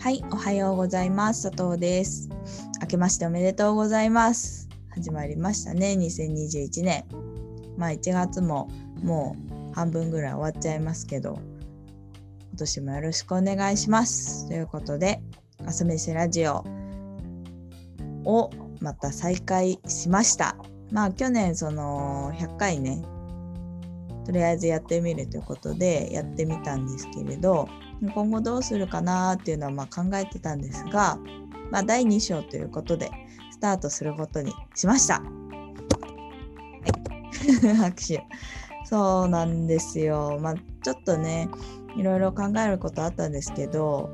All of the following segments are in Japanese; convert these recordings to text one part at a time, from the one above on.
はい、おはようございます。佐藤です。明けましておめでとうございます。始まりましたね、2021年。まあ1月ももう半分ぐらい終わっちゃいますけど、今年もよろしくお願いします。ということで、朝飯ラジオをまた再開しました。まあ去年その100回ね、とりあえずやってみるということでやってみたんですけれど、今後どうするかなっていうのはま考えてたんですが、まあ、第2章ということでスタートすることにしました。はい、拍手。そうなんですよ。まあ、ちょっとねいろいろ考えることあったんですけど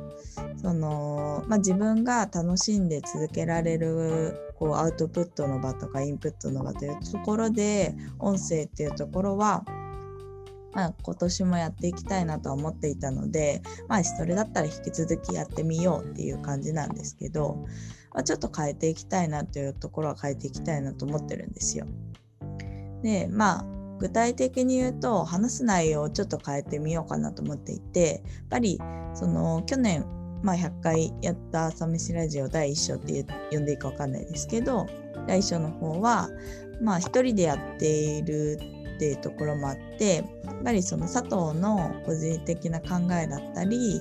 その、まあ、自分が楽しんで続けられるこうアウトプットの場とかインプットの場というところで音声っていうところはまあ、今年もやっていきたいなとは思っていたので、まあ、それだったら引き続きやってみようっていう感じなんですけど、まあ、ちょっと変えていきたいなというところは変えていきたいなと思ってるんですよ。でまあ具体的に言うと話す内容をちょっと変えてみようかなと思っていてやっぱりその去年、まあ、100回やった朝飯ラジオ第1章って呼んでいいか分かんないですけど第1章の方はまあ一人でやっているっていうところもあってやっぱりその佐藤の個人的な考えだったり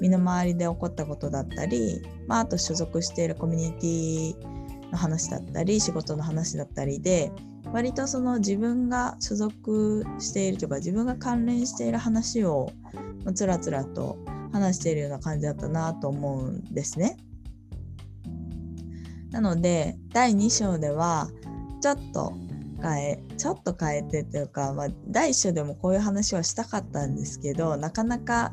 身の回りで起こったことだったり、まあ、あと所属しているコミュニティの話だったり仕事の話だったりで割とその自分が所属しているとか自分が関連している話をつらつらと話しているような感じだったなと思うんですね。なので第2章ではちょっと変えちょっと変えてというか、まあ、第一章でもこういう話はしたかったんですけどなかなか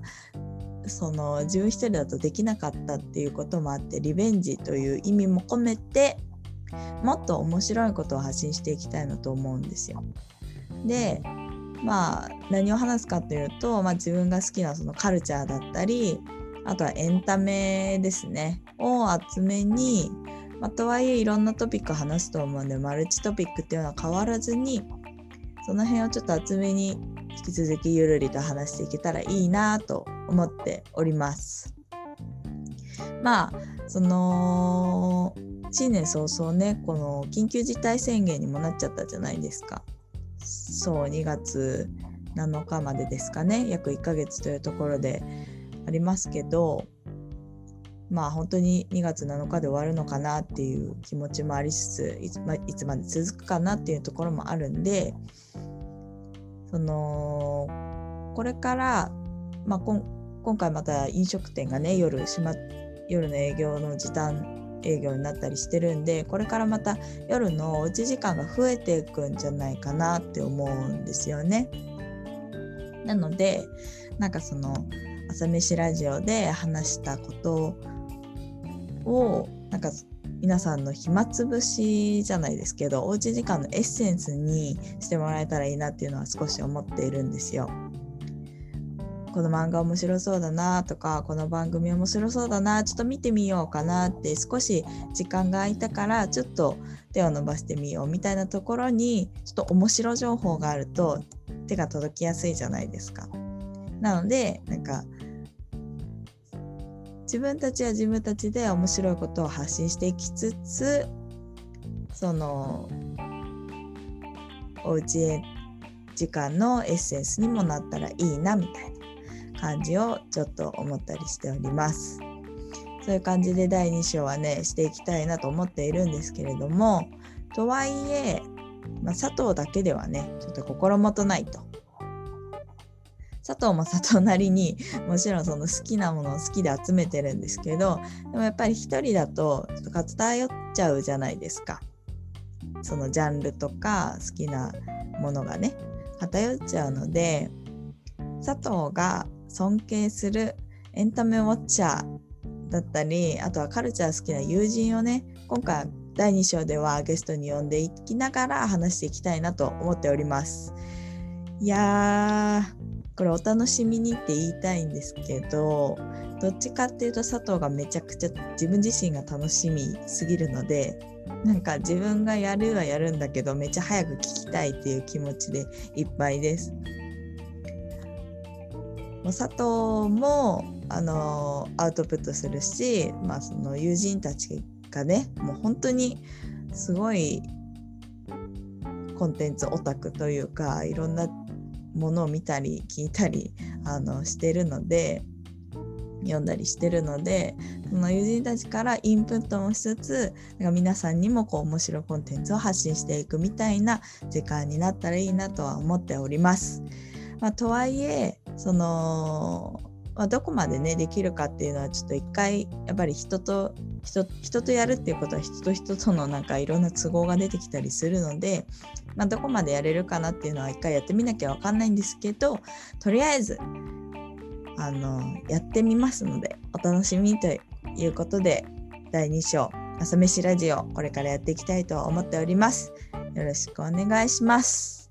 その自分一人だとできなかったっていうこともあってリベンジという意味も込めてもっと面白いことを発信していきたいなと思うんですよ。でまあ何を話すかというと、まあ、自分が好きなそのカルチャーだったりあとはエンタメですねを集めにまあ、とはいえいろんなトピック話すと思うんでマルチトピックっていうのは変わらずにその辺をちょっと厚めに引き続きゆるりと話していけたらいいなと思っております。まあその新年早々ねこの緊急事態宣言にもなっちゃったじゃないですか。そう2月7日までですかね約1ヶ月というところでありますけどまあ本当に2月7日で終わるのかなっていう気持ちもありつついつ,、まいつまで続くかなっていうところもあるんでそのこれから、まあ、今回また飲食店がね夜閉ま夜の営業の時短営業になったりしてるんでこれからまた夜のおうち時間が増えていくんじゃないかなって思うんですよね。なのでなんかその朝飯ラジオで話したことをなんか皆さんの暇つぶしじゃないですけどおうち時間のエッセンスにしてもらえたらいいなっていうのは少し思っているんですよ。この漫画面白そうだなとかこの番組面白そうだなちょっと見てみようかなって少し時間が空いたからちょっと手を伸ばしてみようみたいなところにちょっと面白情報があると手が届きやすいじゃないですか。なのでなんか自分たちは自分たちで面白いことを発信していきつつそのおうち時間のエッセンスにもなったらいいなみたいな感じをちょっと思ったりしております。そういう感じで第2章はねしていきたいなと思っているんですけれどもとはいえ、まあ、佐藤だけではねちょっと心もとないと佐藤も佐藤なりにもちろんその好きなものを好きで集めてるんですけどでもやっぱり一人だとちょっと偏っちゃうじゃないですかそのジャンルとか好きなものがね偏っちゃうので佐藤が尊敬するエンタメウォッチャーだったりあとはカルチャー好きな友人をね今回第2章ではゲストに呼んでいきながら話していきたいなと思っております。いやーこれお楽しみにって言いたいんですけどどっちかっていうと佐藤がめちゃくちゃ自分自身が楽しみすぎるのでなんか自分がやるはやるんだけどめっちゃ早く聞きたいっていう気持ちでいっぱいです。もう佐藤もあのアウトプットするし、まあ、その友人たちがねもう本当にすごいコンテンツオタクというかいろんなものを見たり聞いたりあのしてるので読んだりしてるのでその友人たちからインプットもしつつなんか皆さんにもこう面白いコンテンツを発信していくみたいな時間になったらいいなとは思っております。まあ、とはいえそのまあ、どこまでねできるかっていうのはちょっと一回やっぱり人と人人とやるっていうことは人と人とのなんかいろんな都合が出てきたりするので、まあ、どこまでやれるかなっていうのは一回やってみなきゃ分かんないんですけどとりあえずあのやってみますのでお楽しみということで第2章朝飯ラジオこれからやっていきたいと思っております。よろしくお願いします。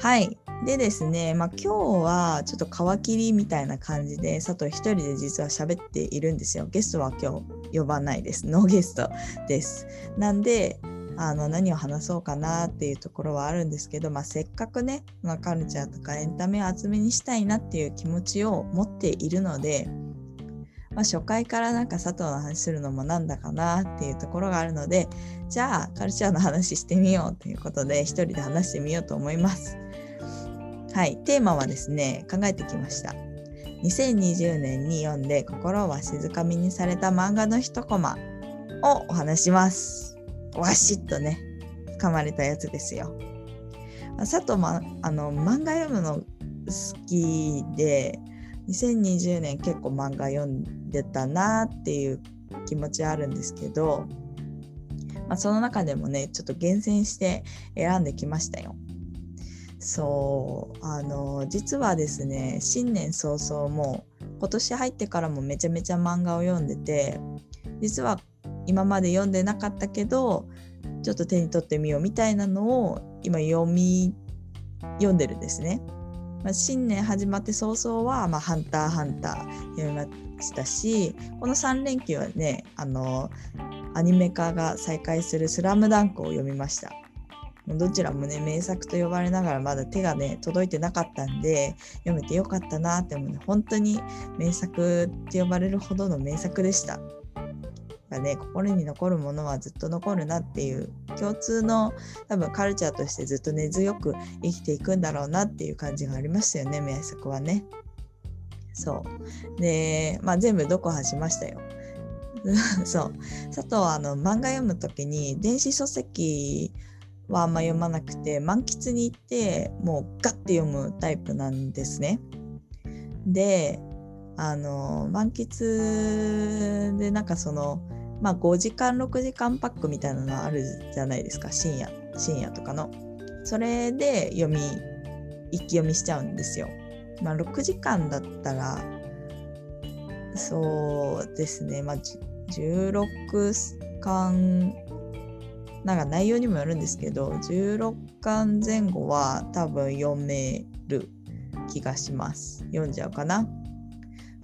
はい。でですね、まあ、今日はちょっと皮切りみたいな感じで佐藤一人で実は喋っているんですよ。ゲストは今日呼ばないです。ノーゲストです。なんであの何を話そうかなっていうところはあるんですけど、まあ、せっかくね、まあ、カルチャーとかエンタメを厚めにしたいなっていう気持ちを持っているので、まあ、初回からなんか佐藤の話するのもなんだかなっていうところがあるのでじゃあカルチャーの話してみようということで一人で話してみようと思います。はい、テーマはですね、考えてきました。2020年に読んで心は静かみにされた漫画の一コマをお話します。わしっとね、噛まれたやつですよ。佐藤ま、あの漫画読むの好きで、2020年結構漫画読んでたなっていう気持ちはあるんですけど、まあ、その中でもね、ちょっと厳選して選んできましたよ。そうあの実はですね新年早々もう今年入ってからもめちゃめちゃ漫画を読んでて実は今まで読んでなかったけどちょっと手に取ってみようみたいなのを今読み読んでるんですね。まあ、新年始まって早々は、まあ、ハンターハンター読みましたしこの3連休はねあのアニメ化が再開する「スラムダンクを読みました。どちらもね名作と呼ばれながらまだ手がね届いてなかったんで読めてよかったなって思うね本当に名作って呼ばれるほどの名作でした。がね心に残るものはずっと残るなっていう共通の多分カルチャーとしてずっと根強く生きていくんだろうなっていう感じがありましたよね名作はね。そうでまあ全部読破しましたよ。そう佐藤はあの漫画読む時に電子書籍はあんま読まなくて満喫に行ってもうガッて読むタイプなんですね。であの満喫でなんかそのまあ5時間6時間パックみたいなのあるじゃないですか深夜深夜とかの。それで読み一気読みしちゃうんですよ。まあ6時間だったらそうですねまあ16巻なんか内容にもよるんですけど16巻前後は多分読める気がします。読んじゃうかな。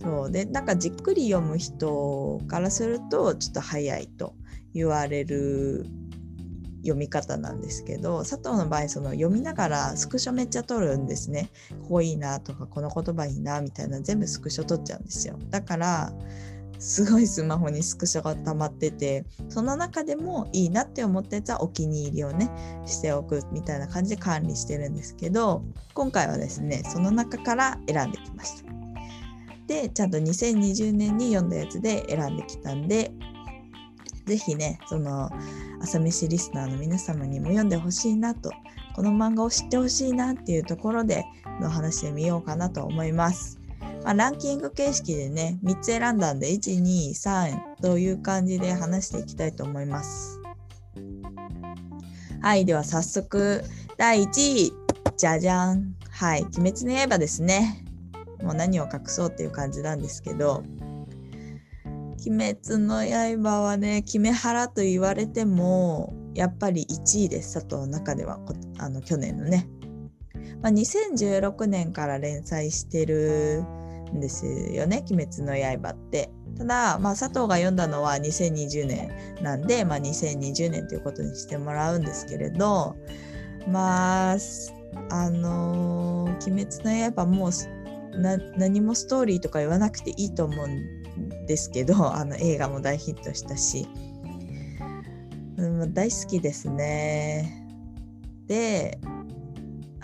そう。でなんかじっくり読む人からするとちょっと早いと言われる読み方なんですけど佐藤の場合その読みながらスクショめっちゃ撮るんですね。ここいいなとかこの言葉いいなみたいな全部スクショ撮っちゃうんですよ。だからすごいスマホにスクショが溜まっててその中でもいいなって思ったやつはお気に入りをねしておくみたいな感じで管理してるんですけど今回はですねその中から選んできましたでちゃんと2020年に読んだやつで選んできたんで是非ねその朝飯リスナーの皆様にも読んでほしいなとこの漫画を知ってほしいなっていうところでの話してみようかなと思います。まあ、ランキング形式でね3つ選んだんで123という感じで話していきたいと思います。はいでは早速第1位じゃじゃん。はい「鬼滅の刃」ですね。もう何を隠そうっていう感じなんですけど「鬼滅の刃」はね決め腹と言われてもやっぱり1位です佐藤の中ではあの去年のね、まあ、2016年から連載してるんですよね「鬼滅の刃」って。ただ、まあ、佐藤が読んだのは2020年なんで、まあ、2020年ということにしてもらうんですけれどまああのー「鬼滅の刃」もう何もストーリーとか言わなくていいと思うんですけど あの映画も大ヒットしたし、うん、大好きですね。で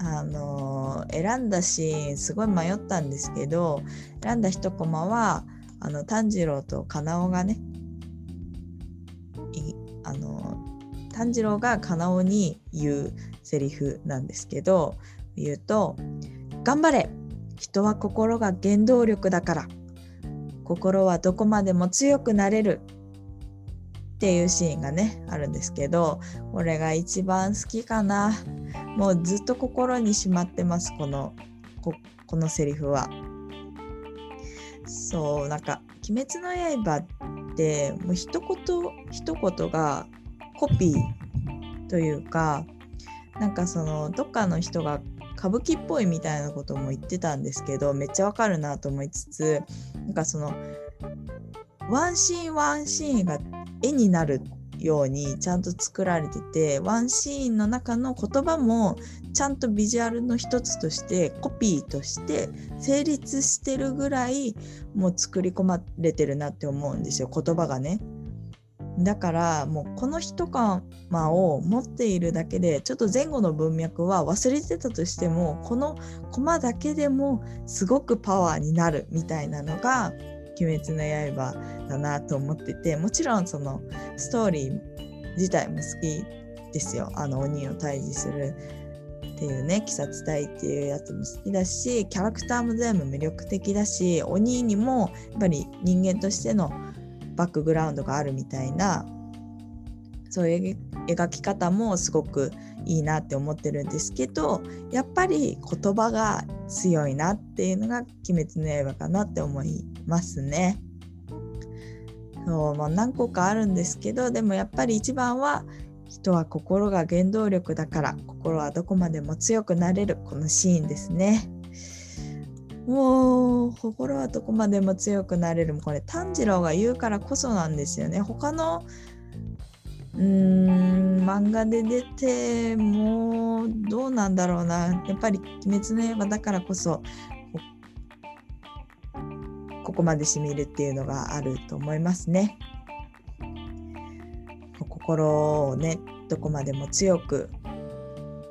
あの選んだシーンすごい迷ったんですけど選んだ一コマはあの炭治郎とカナオがねあの炭治郎がカナオに言うセリフなんですけど言うと「頑張れ!人は心が原動力だから。心はどこまでも強くなれる」っていうシーンがねあるんですけどこれが一番好きかな。もうずっと心にしまってますこのここのセリフは。そうなんか「鬼滅の刃」ってもう一言一言がコピーというかなんかそのどっかの人が歌舞伎っぽいみたいなことも言ってたんですけどめっちゃわかるなと思いつつなんかそのワンシーンワンシーンが絵になるようにちゃんと作られててワンシーンの中の言葉もちゃんとビジュアルの一つとしてコピーとして成立してるぐらいもう作り込まれてるなって思うんですよ言葉がね。だからもうこの一コマを持っているだけでちょっと前後の文脈は忘れてたとしてもこのコマだけでもすごくパワーになるみたいなのが「鬼滅の刃」だなと思っててもちろんそのストーリー自体も好きですよ。あの鬼を退治するっていうね鬼殺隊っていうやつも好きだしキャラクターも全部魅力的だし鬼にもやっぱり人間としてのバックグラウンドがあるみたいなそういう描き方もすごくいいなって思ってるんですけどやっぱり言葉が強いなっていうのが「鬼滅の刃」かなって思いますね。そうまあ、何個かあるんですけどでもやっぱり一番は人は心が原動力だから心はどこまでも強くなれるこのシーンですね。もう心はどこまでも強くなれるこれ炭治郎が言うからこそなんですよね他のうん漫画で出てもどうなんだろうなやっぱり「鬼滅の刃」だからこそここまでしみるっていうのがあると思いますね。心をねどこまでも強く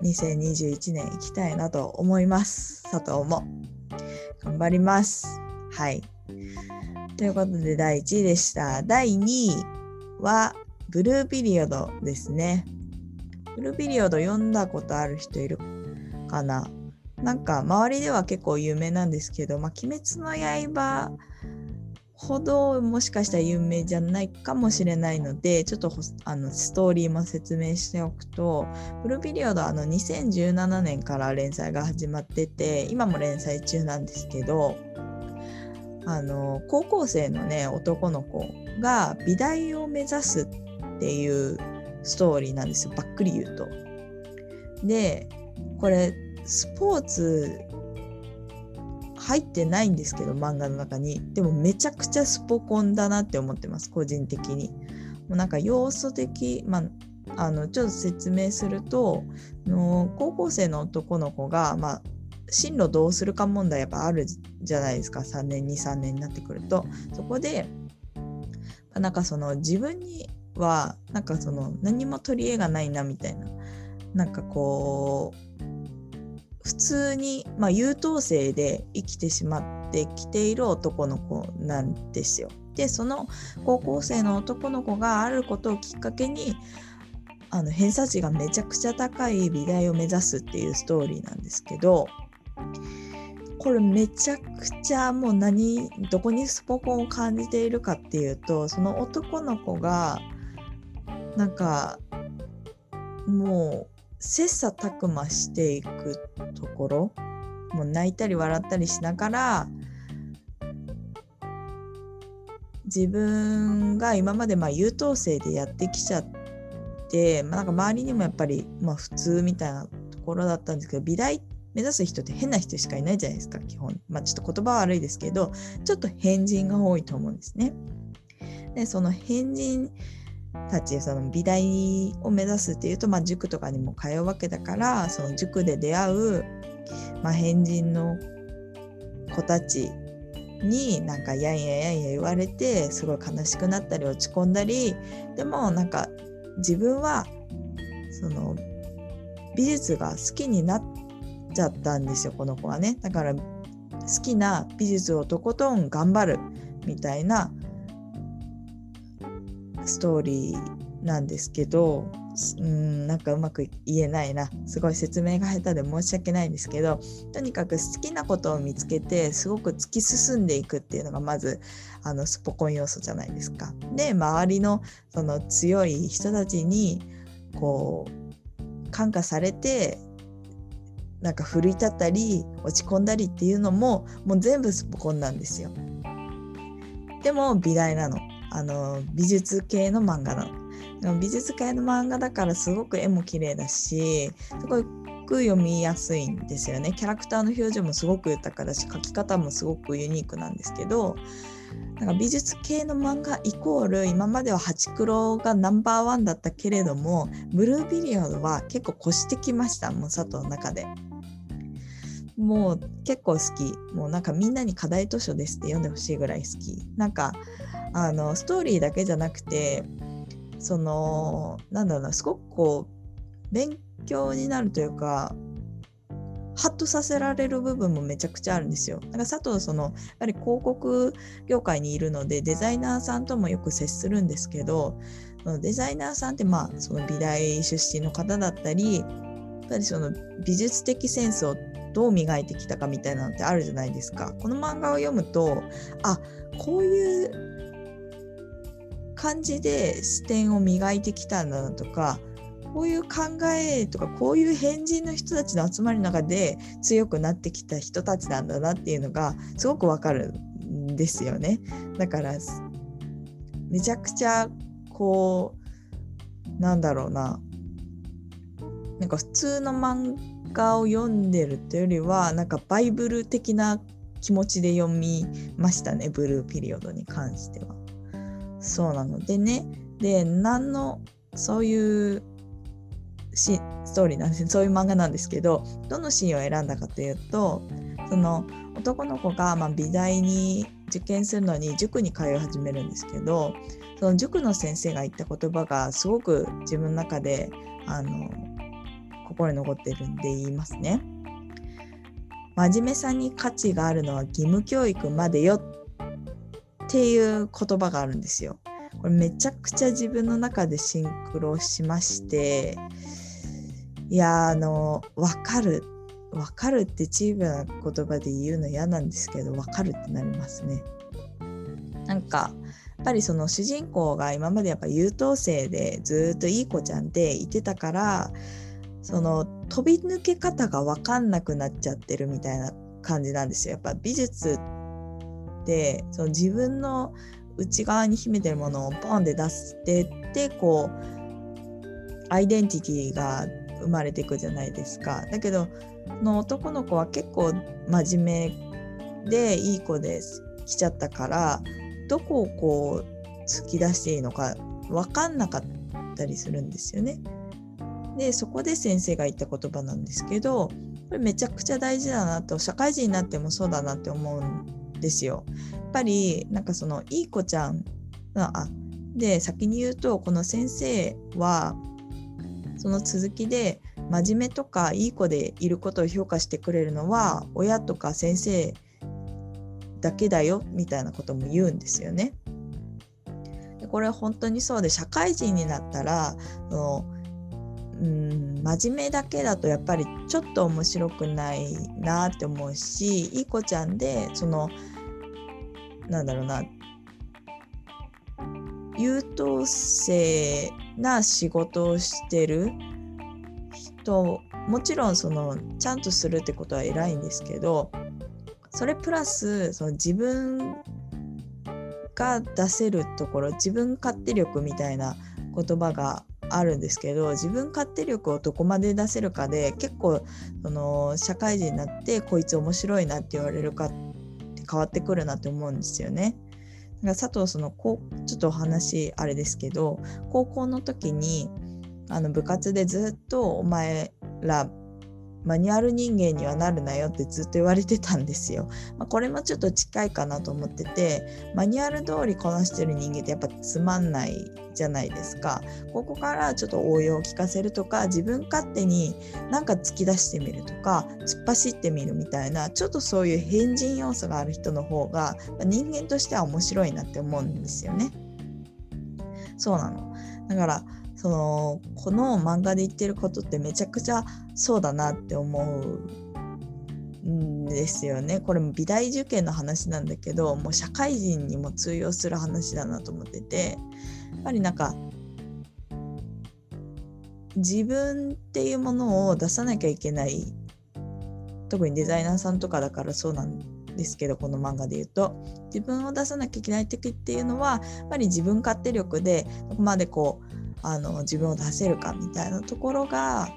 2021年行きたいなと思います佐藤も。頑張ります。はい。ということで第1位でした。第2位はブルーピリオドですね。ブルーピリオド読んだことある人いるかな？なんか周りでは結構有名なんですけど、まあ、鬼滅の刃ほどもしかしたら有名じゃないかもしれないのでちょっとあのストーリーも説明しておくとブルーピリオドあの2017年から連載が始まってて今も連載中なんですけどあの高校生のね男の子が美大を目指すっていうストーリーなんですよ。ばっくり言うと。でこれスポーツ入ってないんですけど漫画の中に。でもめちゃくちゃスポコンだなって思ってます個人的に。もうなんか要素的まああのちょっと説明するとの高校生の男の子が、まあ、進路どうするか問題やっぱあるじゃないですか。3年23年になってくると。そこでなんかその自分にはなんかその何も取り柄がないなみたいななんかこう普通に、まあ、優等生で生きてしまってきている男の子なんですよ。でその高校生の男の子があることをきっかけにあの偏差値がめちゃくちゃ高い美大を目指すっていうストーリーなんですけどこれめちゃくちゃもう何どこにスポコンを感じているかっていうとその男の子がなんかもう切磋琢磨していくところもう泣いたり笑ったりしながら自分が今までまあ優等生でやってきちゃって、まあ、なんか周りにもやっぱりまあ普通みたいなところだったんですけど美大目指す人って変な人しかいないじゃないですか基本まあちょっと言葉は悪いですけどちょっと変人が多いと思うんですね。でその変人たちその美大を目指すっていうと、まあ、塾とかにも通うわけだからその塾で出会う、まあ、変人の子たちになんかやんやんやんや言われてすごい悲しくなったり落ち込んだりでもなんか自分はその美術が好きになっちゃったんですよこの子はね。だから好きな美術をとことん頑張るみたいなストーリーなんですけどうんなんかうまく言えないなすごい説明が下手で申し訳ないんですけどとにかく好きなことを見つけてすごく突き進んでいくっていうのがまずあのスポコン要素じゃないですか。で周りのその強い人たちにこう感化されてなんか奮い立ったり落ち込んだりっていうのももう全部スポコンなんですよ。でも美大なの。あの美術系の漫画なの。美術系の漫画だからすごく絵も綺麗だしすごく読みやすいんですよね。キャラクターの表情もすごく豊かだし描き方もすごくユニークなんですけどなんか美術系の漫画イコール今まではハチクロがナンバーワンだったけれどもブルーピリオドは結構越してきましたもう佐藤の中で。もう結構好きもうなんかみんなに課題図書ですって読んでほしいぐらい好きなんかあのストーリーだけじゃなくてそのなんだろうなすごくこう勉強になるというかハッとさせられる部分もめちゃくちゃあるんですよ。なんか佐藤そのやっぱり広告業界にいるのでデザイナーさんともよく接するんですけどデザイナーさんってまあその美大出身の方だったりやっぱりその美術的センスをどう磨いてきたかみたいなのってあるじゃないですか。この漫画を読むとあこういう感じで視点を磨いてきたんだなとかこういう考えとかこういう変人の人たちの集まりの中で強くなってきた人たちなんだなっていうのがすごくわかるんですよね。だからめちゃくちゃこうなんだろうななんか普通の漫画を読んでるというよりはなんかバイブル的な気持ちで読みましたねブルーピリオドに関しては。そうなのでねで何のそういうストーリーなんですそういう漫画なんですけどどのシーンを選んだかというとその男の子がま美大に受験するのに塾に通い始めるんですけどその塾の先生が言った言葉がすごく自分の中であの心に残ってるんで言いますね。真面目さに価値があるのは義務教育までよっていう言葉があるんですよ。これめちゃくちゃ自分の中でシンクロしましていやあの分かる分かるってチームな言葉で言うの嫌なんですけど分かるってなりますね。なんかやっぱりその主人公が今までやっぱ優等生でずっといい子ちゃんでいてたからその飛び抜け方が分かんなくなっちゃってるみたいな感じなんですよ。やっぱ美術ってその自分の内側に秘めてるものをポンで出してってこうアイデンティティが生まれていくじゃないですか。だけどの男の子は結構真面目でいい子です来ちゃったからどこをこう突き出していいのか分かんなかったりするんですよね。でそこで先生が言った言葉なんですけどこれめちゃくちゃ大事だなと社会人になってもそうだなって思うんですよ。やっぱりなんかそのいい子ちゃんあで先に言うとこの先生はその続きで真面目とかいい子でいることを評価してくれるのは親とか先生だけだよみたいなことも言うんですよね。でこれは本当にそうで社会人になったらそのうん真面目だけだとやっぱりちょっと面白くないなって思うしいい子ちゃんでそのなんだろうな。優等生な仕事をしてる人もちろんそのちゃんとするってことは偉いんですけどそれプラスその自分が出せるところ自分勝手力みたいな言葉があるんですけど自分勝手力をどこまで出せるかで結構その社会人になってこいつ面白いなって言われるかって変わってくるなって思うんですよね。だから佐藤そのこうちょっとお話あれですけど高校の時にあの部活でずっとお前らマニュアル人間にはなるなよってずっと言われてたんですよ。まあ、これもちょっと近いかなと思っててマニュアル通りこなしてる人間ってやっぱつまんないじゃないですか。ここからちょっと応用を聞かせるとか自分勝手になんか突き出してみるとか突っ走ってみるみたいなちょっとそういう変人要素がある人の方が人間としては面白いなって思うんですよね。そうなの。だからそのこの漫画で言ってることってめちゃくちゃそうだなって思うんですよね。これも美大受験の話なんだけどもう社会人にも通用する話だなと思っててやっぱりなんか自分っていうものを出さなきゃいけない特にデザイナーさんとかだからそうなんですけどこの漫画で言うと自分を出さなきゃいけない時っていうのはやっぱり自分勝手力でどこまでこうあの自分を出せるかみたいなところが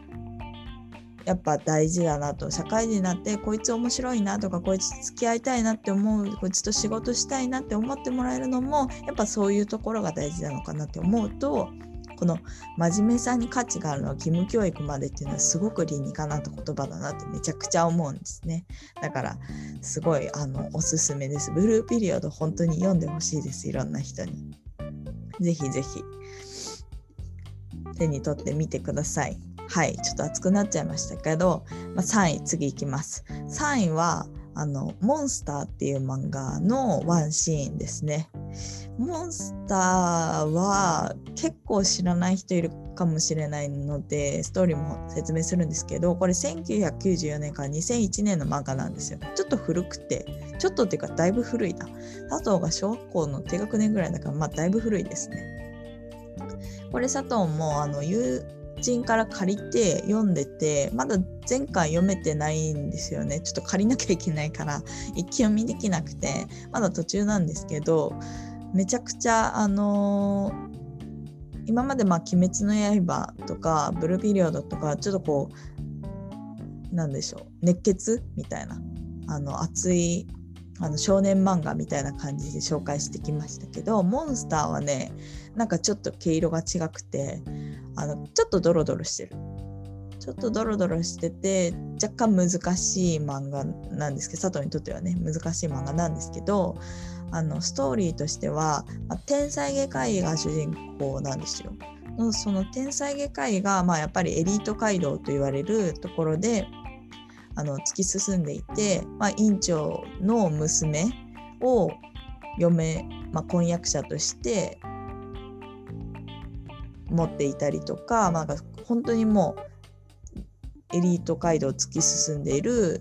やっぱ大事だなと。社会人になってこいつ面白いなとかこいつ付き合いたいなって思うこいつと仕事したいなって思ってもらえるのもやっぱそういうところが大事なのかなって思うとこの真面目さに価値があるのは義務教育までっていうのはすごく理にかなった言葉だなってめちゃくちゃ思うんですね。だからすごいあのおすすめです。ブルーピリオド本当に読んでほしいです。いろんな人に。ぜひぜひ。手に取ってみてください。はい、ちょっと熱くなっちゃいましたけど、まあ、3位次いきます。3位はあのモンスターっていう漫画のワンシーンですね。モンスターは結構知らない人いるかもしれないのでストーリーも説明するんですけどこれ1994年から2001年の漫画なんですよちょっと古くてちょっとっていうかだいぶ古いな佐藤が小学校の低学年ぐらいだからまあだいぶ古いですねこれ佐藤もあの友人から借りて読んでてまだ前回読めてないんですよね。ちょっと借りなきゃいけないから 一気読みできなくてまだ途中なんですけどめちゃくちゃあのー、今までまあ「鬼滅の刃」とか「ブルーピリオド」とかちょっとこうなんでしょう熱血みたいなあの熱いあの少年漫画みたいな感じで紹介してきましたけどモンスターはねなんかちょっと毛色が違くてあのちょっとドロドロしてるちょっとドロドロしてて若干難しい漫画なんですけど佐藤にとってはね難しい漫画なんですけどあのストーリーとしては、まあ、天才外科医が主人公なんですよ。その天才外科医が、まあ、やっぱりエリート街道と言われるところであの突き進んでいて、まあ、院長の娘を嫁、まあ、婚約者として持っていたりとか、まあ、本当にもうエリート街道を突き進んでいる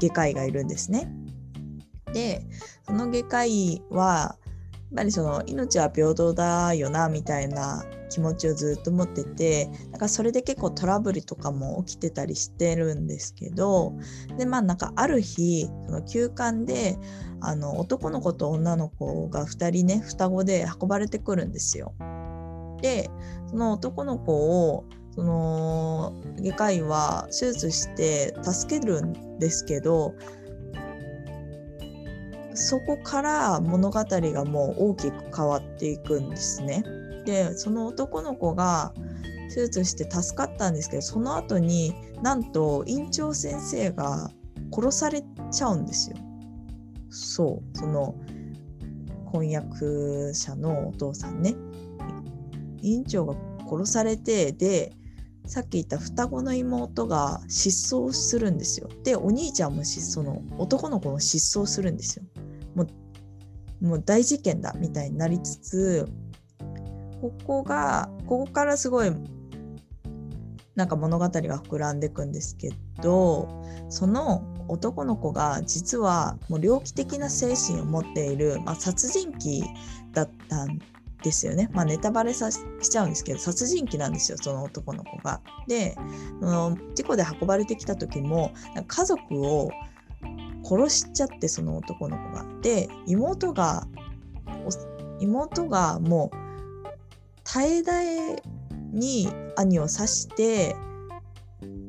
外科医がいるんですね。でその外科医はやっぱりその命は平等だよなみたいな気持ちをずっと持っててだかそれで結構トラブルとかも起きてたりしてるんですけどでまあなんかある日その休館であの男の子と女の子が2人ね双子で運ばれてくるんですよ。でその男の子をその外科医は手術して助けるんですけどそこから物語がもう大きく変わっていくんですね。でその男の子が手術して助かったんですけどその後になんと院長先生が殺されちゃうんですよ。そうその婚約者のお父さんね。院長が殺されてでさっき言った双子の妹が失踪するんですよ。でお兄ちゃんも失踪の男の子も失踪するんですよ。もう大事件だみたいになりつつここがここからすごいなんか物語が膨らんでいくんですけどその男の子が実はもう猟奇的な精神を持っている、まあ、殺人鬼だったんですよね。まあ、ネタバレさしちゃうんですけど殺人鬼なんですよその男の子が。での事故で運ばれてきた時も家族を殺しちゃってその男の子が。で妹が妹がもう耐え耐えに兄を刺して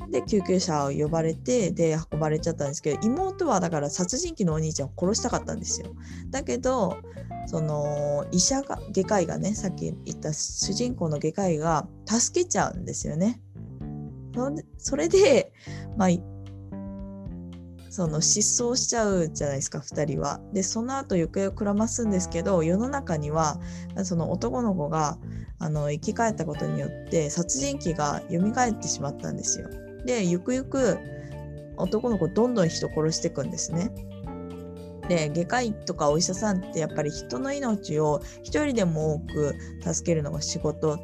で救急車を呼ばれてで運ばれちゃったんですけど妹はだから殺人鬼のお兄ちゃんを殺したかったんですよ。だけどその医者が外科医がねさっき言った主人公の外科医が助けちゃうんですよね。それで、まあ、その失踪しちゃうじゃないですか2人は。でその後行方をくらますんですけど世の中にはその男の子があの生き返ったことによって殺人鬼が蘇ってしまったんですよ。でゆくゆく男の子どんどん人殺していくんですね。で外科医とかお医者さんってやっぱり人の命を一人でも多く助けるのが仕事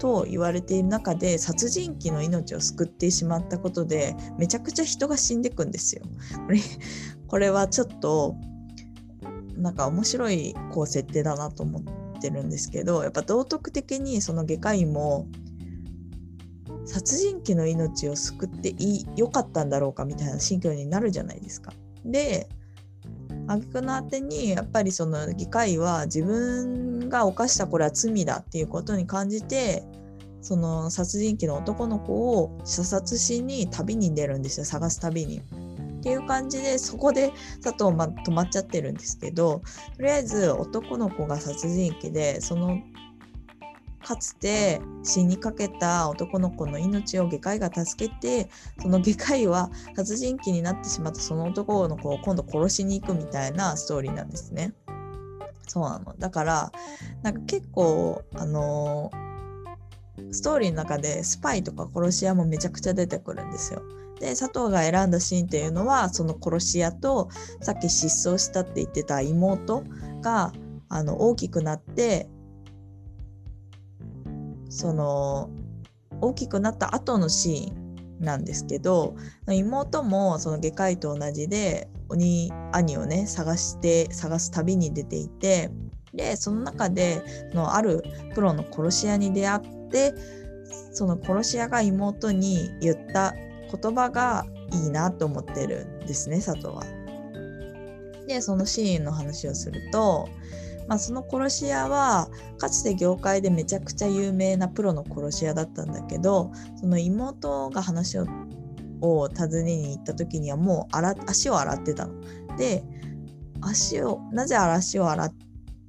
と言われている中で殺人鬼の命を救ってしまったことでめちゃくちゃ人が死んでいくんですよ。こ れこれはちょっとなんか面白いこう設定だなと思ってるんですけどやっぱ道徳的にその外科医も殺人鬼の命を救っていいよかったんだろうかみたいな心境になるじゃないですか。で挙句の果てにやっぱりその議会は自分が犯したこれは罪だっていうことに感じてその殺人鬼の男の子を射殺しに旅に出るんですよ探す旅に。っていう感じでそこで佐藤ま止まっちゃってるんですけどとりあえず男の子が殺人鬼でそのかつて死にかけた男の子の命を外科医が助けてその外科医は殺人鬼になってしまったその男の子を今度殺しに行くみたいなストーリーなんですね。そうなのだからなんか結構あのストーリーの中でスパイとか殺し屋もめちゃくちゃ出てくるんですよ。で佐藤が選んだシーンっていうのはその殺し屋とさっき失踪したって言ってた妹があの大きくなってその大きくなった後のシーンなんですけど妹もその外科医と同じで鬼兄をね探して探す旅に出ていてでその中でのあるプロの殺し屋に出会ってその殺し屋が妹に言った言葉がいいなと思ってるんですね佐藤は。でそのシーンの話をするとまあ、その殺し屋はかつて業界でめちゃくちゃ有名なプロの殺し屋だったんだけどその妹が話をを訪ねに行った時にはもう洗足を洗ってたの。で足をなぜ足を洗っ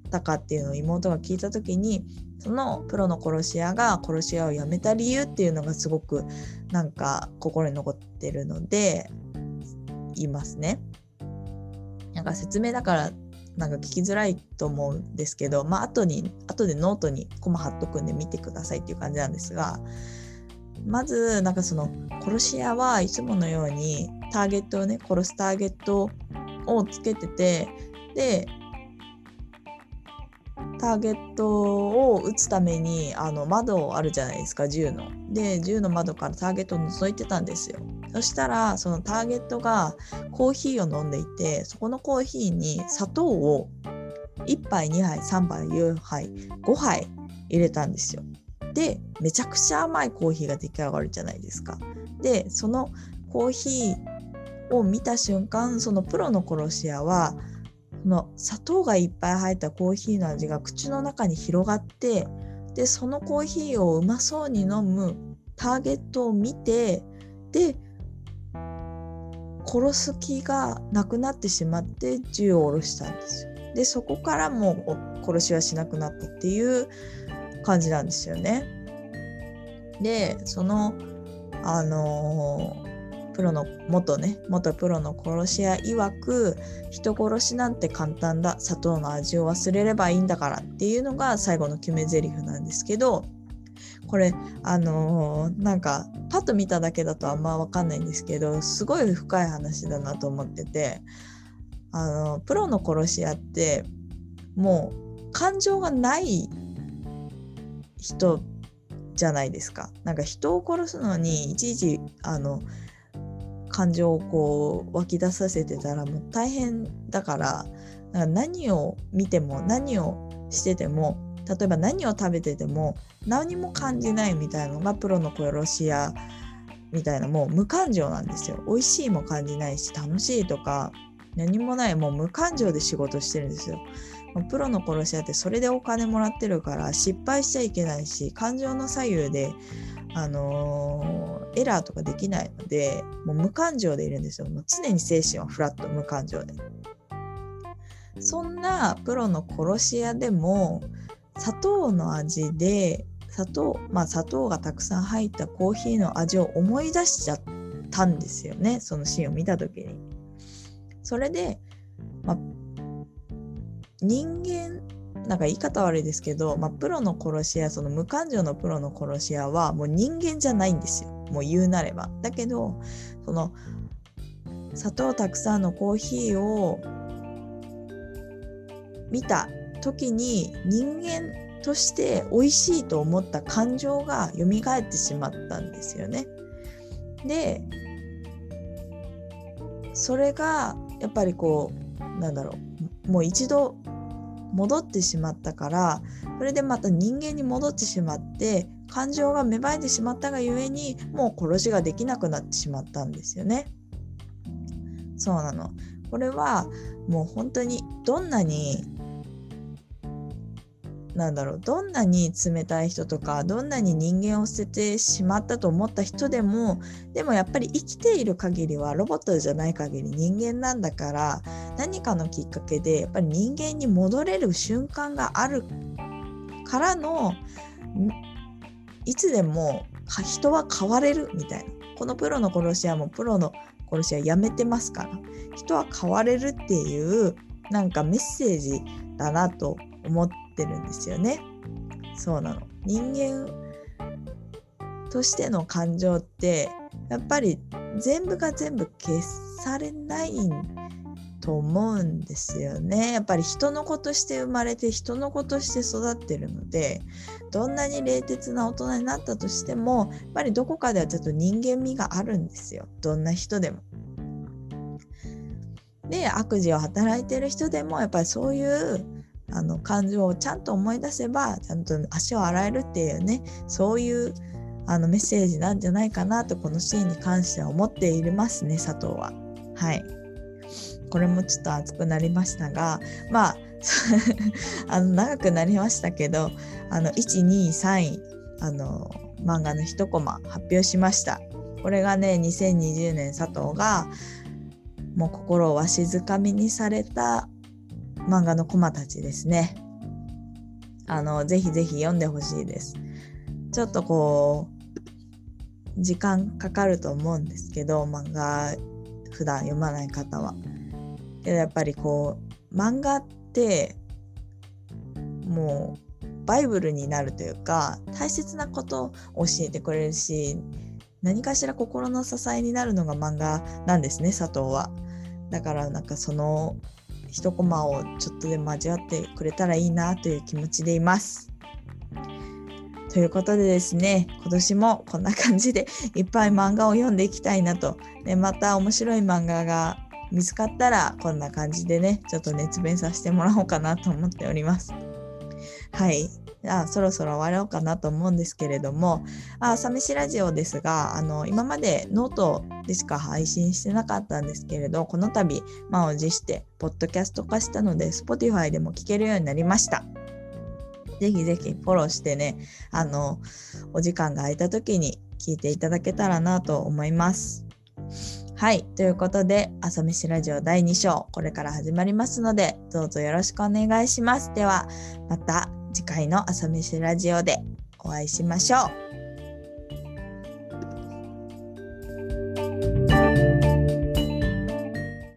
たかっていうのを妹が聞いた時にそのプロの殺し屋が殺し屋を辞めた理由っていうのがすごくなんか心に残ってるので言いますね。なんか説明だからなんか聞きづらいと思うんですけど、まあ後に後でノートにコマ貼っとくんで見てくださいっていう感じなんですがまずなんかその殺し屋はいつものようにターゲットをね殺すターゲットをつけててでターゲットを撃つためにあの窓あるじゃないですか銃の。で銃の窓からターゲットを覗いてたんですよ。そしたらそのターゲットがコーヒーを飲んでいてそこのコーヒーに砂糖を1杯2杯3杯4杯5杯入れたんですよ。でめちゃくちゃ甘いコーヒーが出来上がるじゃないですか。でそのコーヒーを見た瞬間そのプロの殺し屋はその砂糖がいっぱい入ったコーヒーの味が口の中に広がってでそのコーヒーをうまそうに飲むターゲットを見てで殺す気がなくなってしまって銃を下ろしたんですよ。でそこからもう殺しはしなくなったっていう感じなんですよね。でそのあの、プロの元ね元プロの殺し屋曰く人殺しなんて簡単だ砂糖の味を忘れればいいんだからっていうのが最後の決め台詞なんですけどこれあのー、なんかパッと見ただけだとあんま分かんないんですけどすごい深い話だなと思っててあのプロの殺し屋ってもう感情がない人じゃないですか。なんか人を殺すのにいちいちあの感情をこう湧き出させてたらもう大変だからなんか何を見ても何をしてても例えば何を食べてても何も感じないみたいなのがプロの殺し屋みたいなもう無感情なんですよ美味しいも感じないし楽しいとか何もないもう無感情で仕事してるんですよ。プロの殺し屋ってそれでお金もらってるから失敗しちゃいけないし感情の左右であのー、エラーとかできないのでもう無感情でいるんですよ。もう常に精神はフラット無感情で。そんなプロの殺し屋でも砂糖の味で砂糖まあ砂糖がたくさん入ったコーヒーの味を思い出しちゃったんですよね。そのシーンを見た時に。それで、ま、人間なんか言い方悪いですけど、ま、プロの殺し屋その無感情のプロの殺し屋はもう人間じゃないんですよもう言うなれば。だけどその砂糖たくさんのコーヒーを見た時に人間として美味しいと思った感情が蘇ってしまったんですよね。でそれがやっぱりこうなんだろうもう一度戻ってしまったからそれでまた人間に戻ってしまって感情が芽生えてしまったがゆえにもう殺しができなくなってしまったんですよね。そうなの。これはもう本当にどんなになんだろうどんなに冷たい人とかどんなに人間を捨ててしまったと思った人でもでもやっぱり生きている限りはロボットじゃない限り人間なんだから何かのきっかけでやっぱり人間に戻れる瞬間があるからのいつでも人は変われるみたいな。このプロの殺し屋もプロの殺し屋やめてますから。人は変われるっていうなんかメッセージだなと思ってってるんですよね。そうなの人間としての感情ってやっぱり全部が全部消されないと思うんですよね。やっぱり人の子として生まれて人の子として育ってるのでどんなに冷徹な大人になったとしてもやっぱりどこかではちょっと人間味があるんですよどんな人でも。で悪事を働いてる人でもやっぱりそういうあの感情をちゃんと思い出せばちゃんと足を洗えるっていうねそういうあのメッセージなんじゃないかなとこのシーンに関しては思っていますね佐藤は。はいこれもちょっと熱くなりましたがまあ あの長くなりましたけどあの123位あの漫画の1コマ発表しましたこれがね2020年佐藤がもう心をわしづかみにされた漫画のコマたちですね。あの、ぜひぜひ読んでほしいです。ちょっとこう、時間かかると思うんですけど、漫画普段読まない方は。けどやっぱりこう、漫画ってもうバイブルになるというか大切なことを教えてくれるし何かしら心の支えになるのが漫画なんですね佐藤は。だからなんかその一コマをちょっとでも味わってくれたらいいなという気持ちでいます。ということでですね、今年もこんな感じでいっぱい漫画を読んでいきたいなと。でまた面白い漫画が見つかったらこんな感じでね、ちょっと熱弁させてもらおうかなと思っております。はい。あそろそろ終わろうかなと思うんですけれども、あ朝飯ラジオですが、あの今までノートでしか配信してなかったんですけれど、この度、満を持して、ポッドキャスト化したので、Spotify でも聞けるようになりました。ぜひぜひフォローしてね、あの、お時間が空いた時に聞いていただけたらなと思います。はい。ということで、朝飯ラジオ第2章、これから始まりますので、どうぞよろしくお願いします。では、また次回の朝飯ラジオでお会いしましょう。